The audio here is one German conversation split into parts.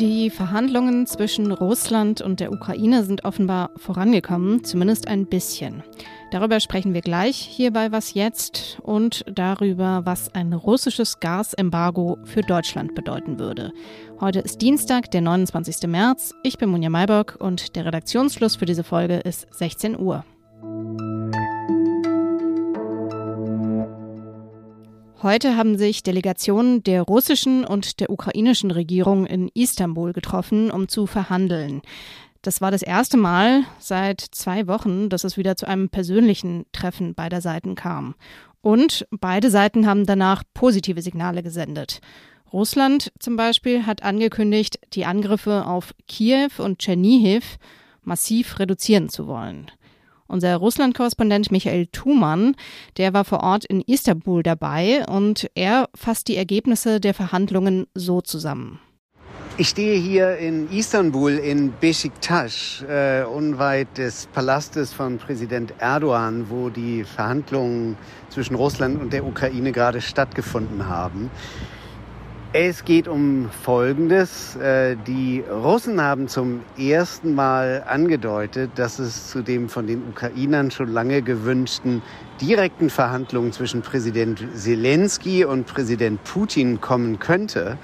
Die Verhandlungen zwischen Russland und der Ukraine sind offenbar vorangekommen, zumindest ein bisschen. Darüber sprechen wir gleich hier bei Was jetzt und darüber, was ein russisches Gasembargo für Deutschland bedeuten würde. Heute ist Dienstag, der 29. März. Ich bin Munja Maybock und der Redaktionsschluss für diese Folge ist 16 Uhr. Heute haben sich Delegationen der russischen und der ukrainischen Regierung in Istanbul getroffen, um zu verhandeln. Das war das erste Mal seit zwei Wochen, dass es wieder zu einem persönlichen Treffen beider Seiten kam. Und beide Seiten haben danach positive Signale gesendet. Russland zum Beispiel hat angekündigt, die Angriffe auf Kiew und Tschernihiv massiv reduzieren zu wollen. Unser Russland-Korrespondent Michael Thumann, der war vor Ort in Istanbul dabei und er fasst die Ergebnisse der Verhandlungen so zusammen. Ich stehe hier in Istanbul in Besiktas, äh, unweit des Palastes von Präsident Erdogan, wo die Verhandlungen zwischen Russland und der Ukraine gerade stattgefunden haben. Es geht um Folgendes. Äh, die Russen haben zum ersten Mal angedeutet, dass es zu dem von den Ukrainern schon lange gewünschten direkten Verhandlungen zwischen Präsident Zelensky und Präsident Putin kommen könnte.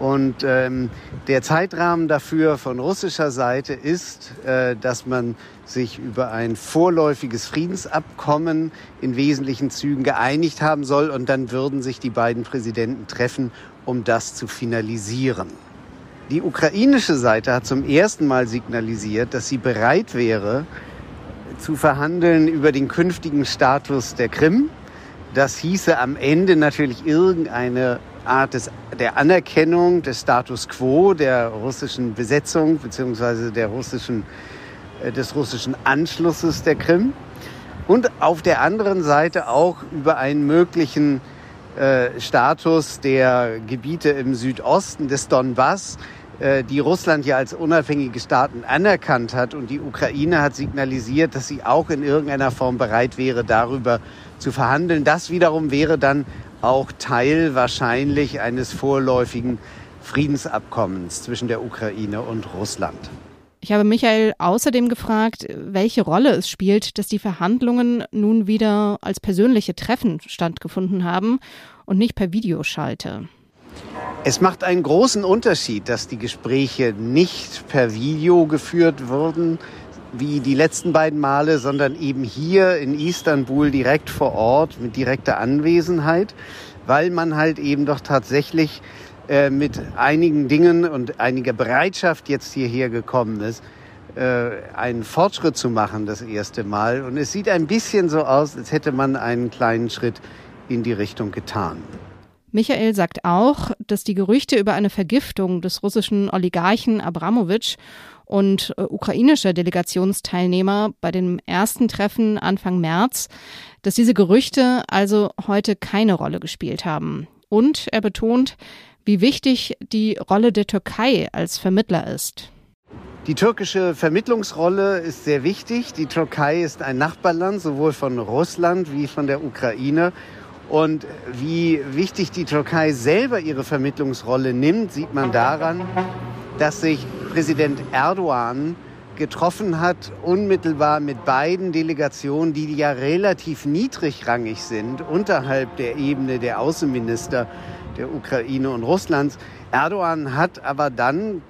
Und ähm, der Zeitrahmen dafür von russischer Seite ist, äh, dass man sich über ein vorläufiges Friedensabkommen in wesentlichen Zügen geeinigt haben soll. Und dann würden sich die beiden Präsidenten treffen, um das zu finalisieren. Die ukrainische Seite hat zum ersten Mal signalisiert, dass sie bereit wäre, zu verhandeln über den künftigen Status der Krim. Das hieße am Ende natürlich irgendeine Art des, der Anerkennung des Status quo der russischen Besetzung bzw. Russischen, äh, des russischen Anschlusses der Krim und auf der anderen Seite auch über einen möglichen äh, Status der Gebiete im Südosten des Donbass, äh, die Russland ja als unabhängige Staaten anerkannt hat. Und die Ukraine hat signalisiert, dass sie auch in irgendeiner Form bereit wäre, darüber zu verhandeln. Das wiederum wäre dann auch Teil wahrscheinlich eines vorläufigen Friedensabkommens zwischen der Ukraine und Russland. Ich habe Michael außerdem gefragt, welche Rolle es spielt, dass die Verhandlungen nun wieder als persönliche Treffen stattgefunden haben und nicht per Videoschalte. Es macht einen großen Unterschied, dass die Gespräche nicht per Video geführt wurden, wie die letzten beiden Male, sondern eben hier in Istanbul direkt vor Ort mit direkter Anwesenheit, weil man halt eben doch tatsächlich äh, mit einigen Dingen und einiger Bereitschaft jetzt hierher gekommen ist, äh, einen Fortschritt zu machen das erste Mal. Und es sieht ein bisschen so aus, als hätte man einen kleinen Schritt in die Richtung getan. Michael sagt auch, dass die Gerüchte über eine Vergiftung des russischen Oligarchen Abramowitsch und äh, ukrainischer Delegationsteilnehmer bei dem ersten Treffen Anfang März, dass diese Gerüchte also heute keine Rolle gespielt haben. Und er betont, wie wichtig die Rolle der Türkei als Vermittler ist. Die türkische Vermittlungsrolle ist sehr wichtig. Die Türkei ist ein Nachbarland, sowohl von Russland wie von der Ukraine. Und wie wichtig die Türkei selber ihre Vermittlungsrolle nimmt, sieht man daran, dass sich Präsident Erdogan getroffen hat, unmittelbar mit beiden Delegationen, die ja relativ niedrigrangig sind, unterhalb der Ebene der Außenminister der Ukraine und Russlands. Erdogan hat aber dann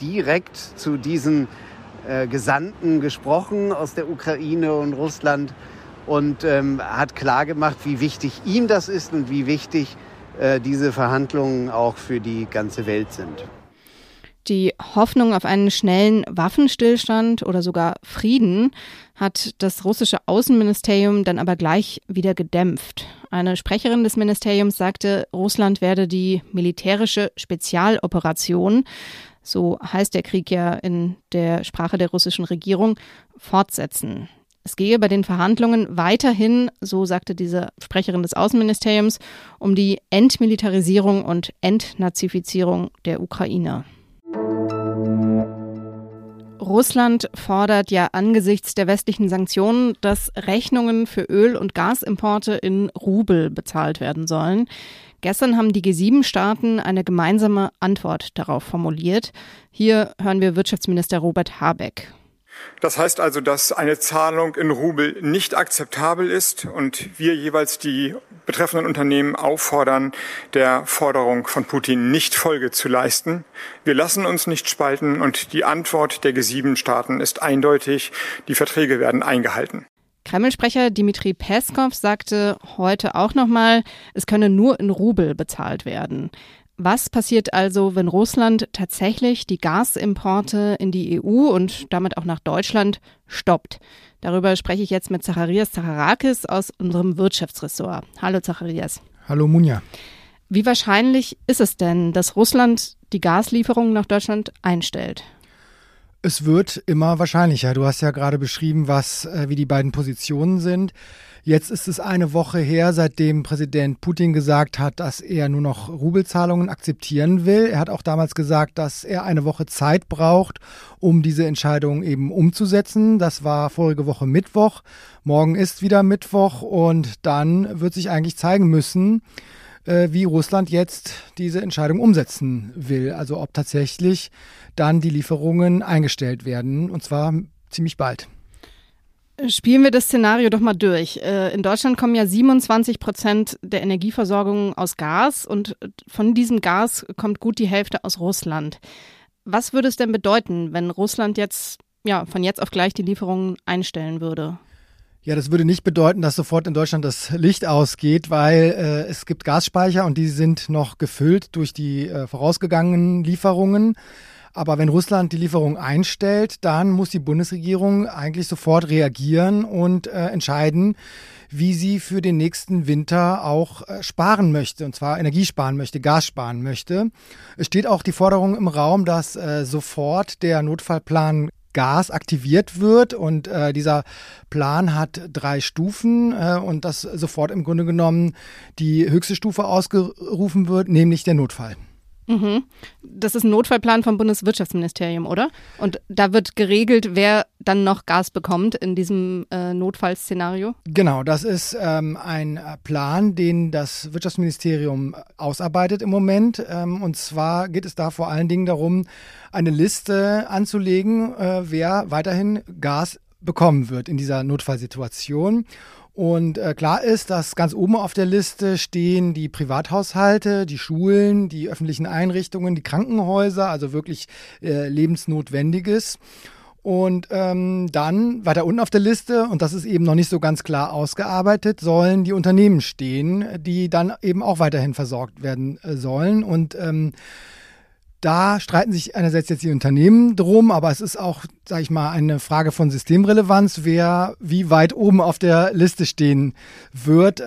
direkt zu diesen äh, Gesandten gesprochen aus der Ukraine und Russland und ähm, hat klargemacht, wie wichtig ihm das ist und wie wichtig äh, diese Verhandlungen auch für die ganze Welt sind. Die Hoffnung auf einen schnellen Waffenstillstand oder sogar Frieden hat das russische Außenministerium dann aber gleich wieder gedämpft. Eine Sprecherin des Ministeriums sagte, Russland werde die militärische Spezialoperation, so heißt der Krieg ja in der Sprache der russischen Regierung, fortsetzen. Es gehe bei den Verhandlungen weiterhin, so sagte diese Sprecherin des Außenministeriums, um die Entmilitarisierung und Entnazifizierung der Ukraine. Russland fordert ja angesichts der westlichen Sanktionen, dass Rechnungen für Öl- und Gasimporte in Rubel bezahlt werden sollen. Gestern haben die G7-Staaten eine gemeinsame Antwort darauf formuliert. Hier hören wir Wirtschaftsminister Robert Habeck. Das heißt also, dass eine Zahlung in Rubel nicht akzeptabel ist und wir jeweils die betreffenden Unternehmen auffordern, der Forderung von Putin nicht Folge zu leisten. Wir lassen uns nicht spalten und die Antwort der G7-Staaten ist eindeutig. Die Verträge werden eingehalten. Kreml-Sprecher Dmitri Peskov sagte heute auch nochmal, es könne nur in Rubel bezahlt werden. Was passiert also, wenn Russland tatsächlich die Gasimporte in die EU und damit auch nach Deutschland stoppt? Darüber spreche ich jetzt mit Zacharias Zacharakis aus unserem Wirtschaftsressort. Hallo Zacharias. Hallo Munja. Wie wahrscheinlich ist es denn, dass Russland die Gaslieferungen nach Deutschland einstellt? Es wird immer wahrscheinlicher. Du hast ja gerade beschrieben, was, äh, wie die beiden Positionen sind. Jetzt ist es eine Woche her, seitdem Präsident Putin gesagt hat, dass er nur noch Rubelzahlungen akzeptieren will. Er hat auch damals gesagt, dass er eine Woche Zeit braucht, um diese Entscheidung eben umzusetzen. Das war vorige Woche Mittwoch. Morgen ist wieder Mittwoch und dann wird sich eigentlich zeigen müssen, äh, wie Russland jetzt diese Entscheidung umsetzen will. Also ob tatsächlich dann die Lieferungen eingestellt werden und zwar ziemlich bald. Spielen wir das Szenario doch mal durch. Äh, in Deutschland kommen ja 27 Prozent der Energieversorgung aus Gas und von diesem Gas kommt gut die Hälfte aus Russland. Was würde es denn bedeuten, wenn Russland jetzt ja von jetzt auf gleich die Lieferungen einstellen würde? Ja, das würde nicht bedeuten, dass sofort in Deutschland das Licht ausgeht, weil äh, es gibt Gasspeicher und die sind noch gefüllt durch die äh, vorausgegangenen Lieferungen. Aber wenn Russland die Lieferung einstellt, dann muss die Bundesregierung eigentlich sofort reagieren und äh, entscheiden, wie sie für den nächsten Winter auch äh, sparen möchte, und zwar Energie sparen möchte, Gas sparen möchte. Es steht auch die Forderung im Raum, dass äh, sofort der Notfallplan Gas aktiviert wird und äh, dieser Plan hat drei Stufen äh, und dass sofort im Grunde genommen die höchste Stufe ausgerufen wird, nämlich der Notfall. Mhm. Das ist ein Notfallplan vom Bundeswirtschaftsministerium, oder? Und da wird geregelt, wer dann noch Gas bekommt in diesem äh, Notfallszenario? Genau, das ist ähm, ein Plan, den das Wirtschaftsministerium ausarbeitet im Moment. Ähm, und zwar geht es da vor allen Dingen darum, eine Liste anzulegen, äh, wer weiterhin Gas bekommen wird in dieser Notfallsituation. Und äh, klar ist, dass ganz oben auf der Liste stehen die Privathaushalte, die Schulen, die öffentlichen Einrichtungen, die Krankenhäuser, also wirklich äh, lebensnotwendiges. Und ähm, dann weiter unten auf der Liste, und das ist eben noch nicht so ganz klar ausgearbeitet, sollen die Unternehmen stehen, die dann eben auch weiterhin versorgt werden äh, sollen. Und ähm, da streiten sich einerseits jetzt die Unternehmen drum, aber es ist auch, sage ich mal, eine Frage von Systemrelevanz, wer wie weit oben auf der Liste stehen wird.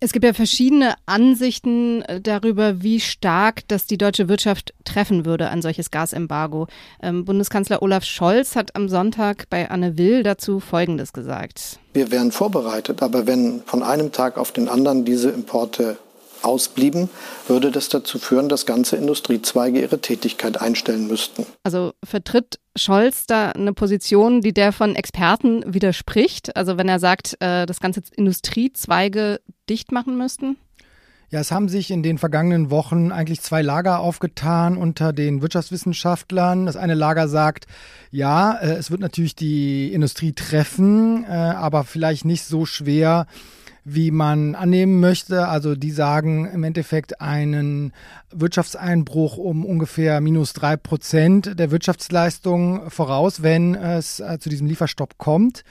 Es gibt ja verschiedene Ansichten äh, darüber, wie stark das die deutsche Wirtschaft treffen würde, ein solches Gasembargo. Ähm, Bundeskanzler Olaf Scholz hat am Sonntag bei Anne Will dazu Folgendes gesagt. Wir wären vorbereitet, aber wenn von einem Tag auf den anderen diese Importe ausblieben, würde das dazu führen, dass ganze Industriezweige ihre Tätigkeit einstellen müssten. Also vertritt Scholz da eine Position, die der von Experten widerspricht? Also wenn er sagt, äh, dass ganze Industriezweige dicht machen müssten? Ja, es haben sich in den vergangenen Wochen eigentlich zwei Lager aufgetan unter den Wirtschaftswissenschaftlern. Das eine Lager sagt, ja, äh, es wird natürlich die Industrie treffen, äh, aber vielleicht nicht so schwer, wie man annehmen möchte. Also die sagen im Endeffekt einen Wirtschaftseinbruch um ungefähr minus drei Prozent der Wirtschaftsleistung voraus, wenn es äh, zu diesem Lieferstopp kommt.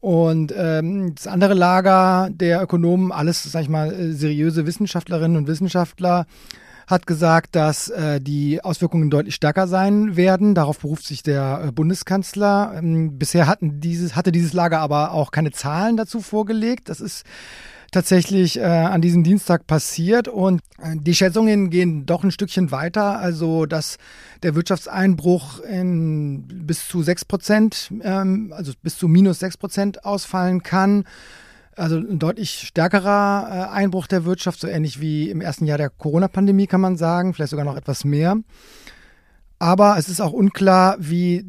Und ähm, das andere Lager der Ökonomen, alles, sag ich mal, äh, seriöse Wissenschaftlerinnen und Wissenschaftler, hat gesagt, dass äh, die Auswirkungen deutlich stärker sein werden. Darauf beruft sich der äh, Bundeskanzler. Ähm, bisher hatten dieses, hatte dieses Lager aber auch keine Zahlen dazu vorgelegt. Das ist tatsächlich äh, an diesem Dienstag passiert und äh, die Schätzungen gehen doch ein Stückchen weiter, also dass der Wirtschaftseinbruch in bis zu sechs Prozent, ähm, also bis zu minus sechs Prozent ausfallen kann. Also ein deutlich stärkerer äh, Einbruch der Wirtschaft, so ähnlich wie im ersten Jahr der Corona-Pandemie, kann man sagen, vielleicht sogar noch etwas mehr. Aber es ist auch unklar, wie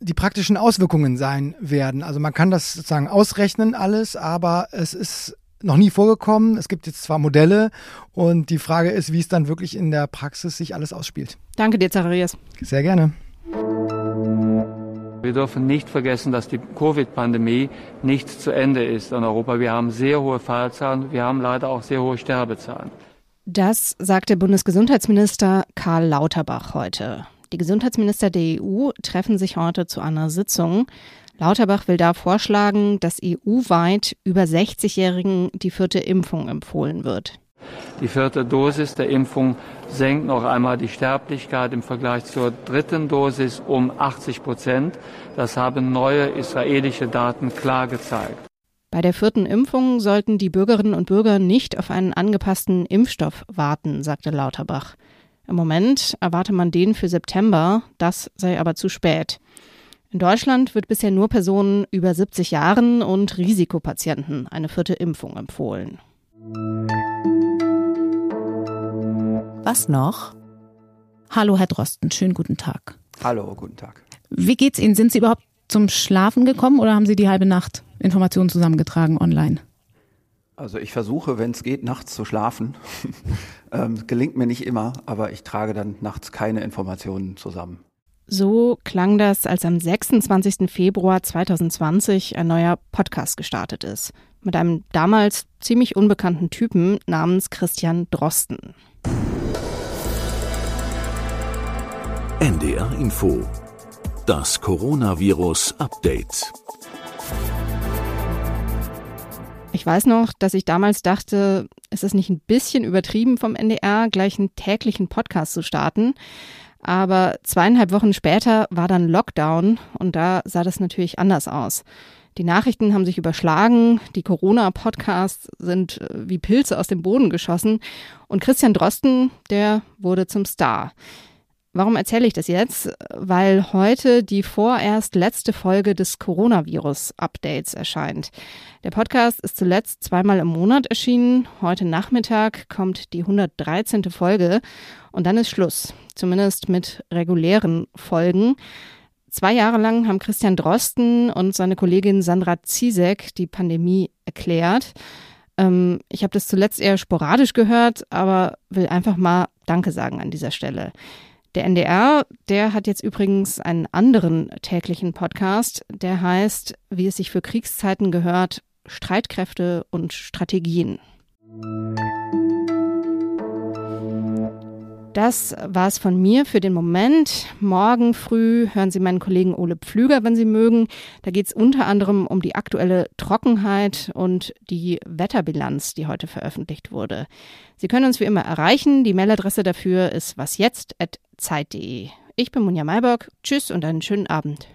die praktischen Auswirkungen sein werden. Also man kann das sozusagen ausrechnen alles, aber es ist noch nie vorgekommen. Es gibt jetzt zwar Modelle und die Frage ist, wie es dann wirklich in der Praxis sich alles ausspielt. Danke dir, Zacharias. Sehr gerne. Wir dürfen nicht vergessen, dass die Covid-Pandemie nicht zu Ende ist in Europa. Wir haben sehr hohe Fallzahlen, wir haben leider auch sehr hohe Sterbezahlen. Das sagte Bundesgesundheitsminister Karl Lauterbach heute. Die Gesundheitsminister der EU treffen sich heute zu einer Sitzung. Lauterbach will da vorschlagen, dass EU-weit über 60-Jährigen die vierte Impfung empfohlen wird. Die vierte Dosis der Impfung senkt noch einmal die Sterblichkeit im Vergleich zur dritten Dosis um 80 Prozent. Das haben neue israelische Daten klar gezeigt. Bei der vierten Impfung sollten die Bürgerinnen und Bürger nicht auf einen angepassten Impfstoff warten, sagte Lauterbach. Im Moment erwarte man den für September, das sei aber zu spät. In Deutschland wird bisher nur Personen über 70 Jahren und Risikopatienten eine vierte Impfung empfohlen. Was noch? Hallo, Herr Drosten, schönen guten Tag. Hallo, guten Tag. Wie geht's Ihnen? Sind Sie überhaupt zum Schlafen gekommen oder haben Sie die halbe Nacht Informationen zusammengetragen online? Also ich versuche, wenn es geht, nachts zu schlafen. ähm, gelingt mir nicht immer, aber ich trage dann nachts keine Informationen zusammen. So klang das, als am 26. Februar 2020 ein neuer Podcast gestartet ist. Mit einem damals ziemlich unbekannten Typen namens Christian Drosten. NDR Info. Das Coronavirus Update. Ich weiß noch, dass ich damals dachte, ist es nicht ein bisschen übertrieben vom NDR, gleich einen täglichen Podcast zu starten? Aber zweieinhalb Wochen später war dann Lockdown und da sah das natürlich anders aus. Die Nachrichten haben sich überschlagen, die Corona-Podcasts sind äh, wie Pilze aus dem Boden geschossen und Christian Drosten, der wurde zum Star. Warum erzähle ich das jetzt? Weil heute die vorerst letzte Folge des Coronavirus-Updates erscheint. Der Podcast ist zuletzt zweimal im Monat erschienen. Heute Nachmittag kommt die 113. Folge und dann ist Schluss. Zumindest mit regulären Folgen. Zwei Jahre lang haben Christian Drosten und seine Kollegin Sandra Ziesek die Pandemie erklärt. Ähm, ich habe das zuletzt eher sporadisch gehört, aber will einfach mal Danke sagen an dieser Stelle. Der NDR, der hat jetzt übrigens einen anderen täglichen Podcast, der heißt, wie es sich für Kriegszeiten gehört, Streitkräfte und Strategien. Das war es von mir für den Moment. Morgen früh hören Sie meinen Kollegen Ole Pflüger, wenn Sie mögen. Da geht es unter anderem um die aktuelle Trockenheit und die Wetterbilanz, die heute veröffentlicht wurde. Sie können uns wie immer erreichen. Die Mailadresse dafür ist wasjetzt.zeit.de. Ich bin Munja Mayberg. Tschüss und einen schönen Abend.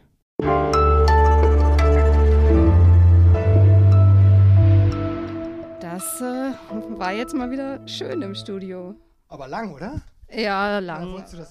Das äh, war jetzt mal wieder schön im Studio. Aber lang, oder? Ja, lang. Oder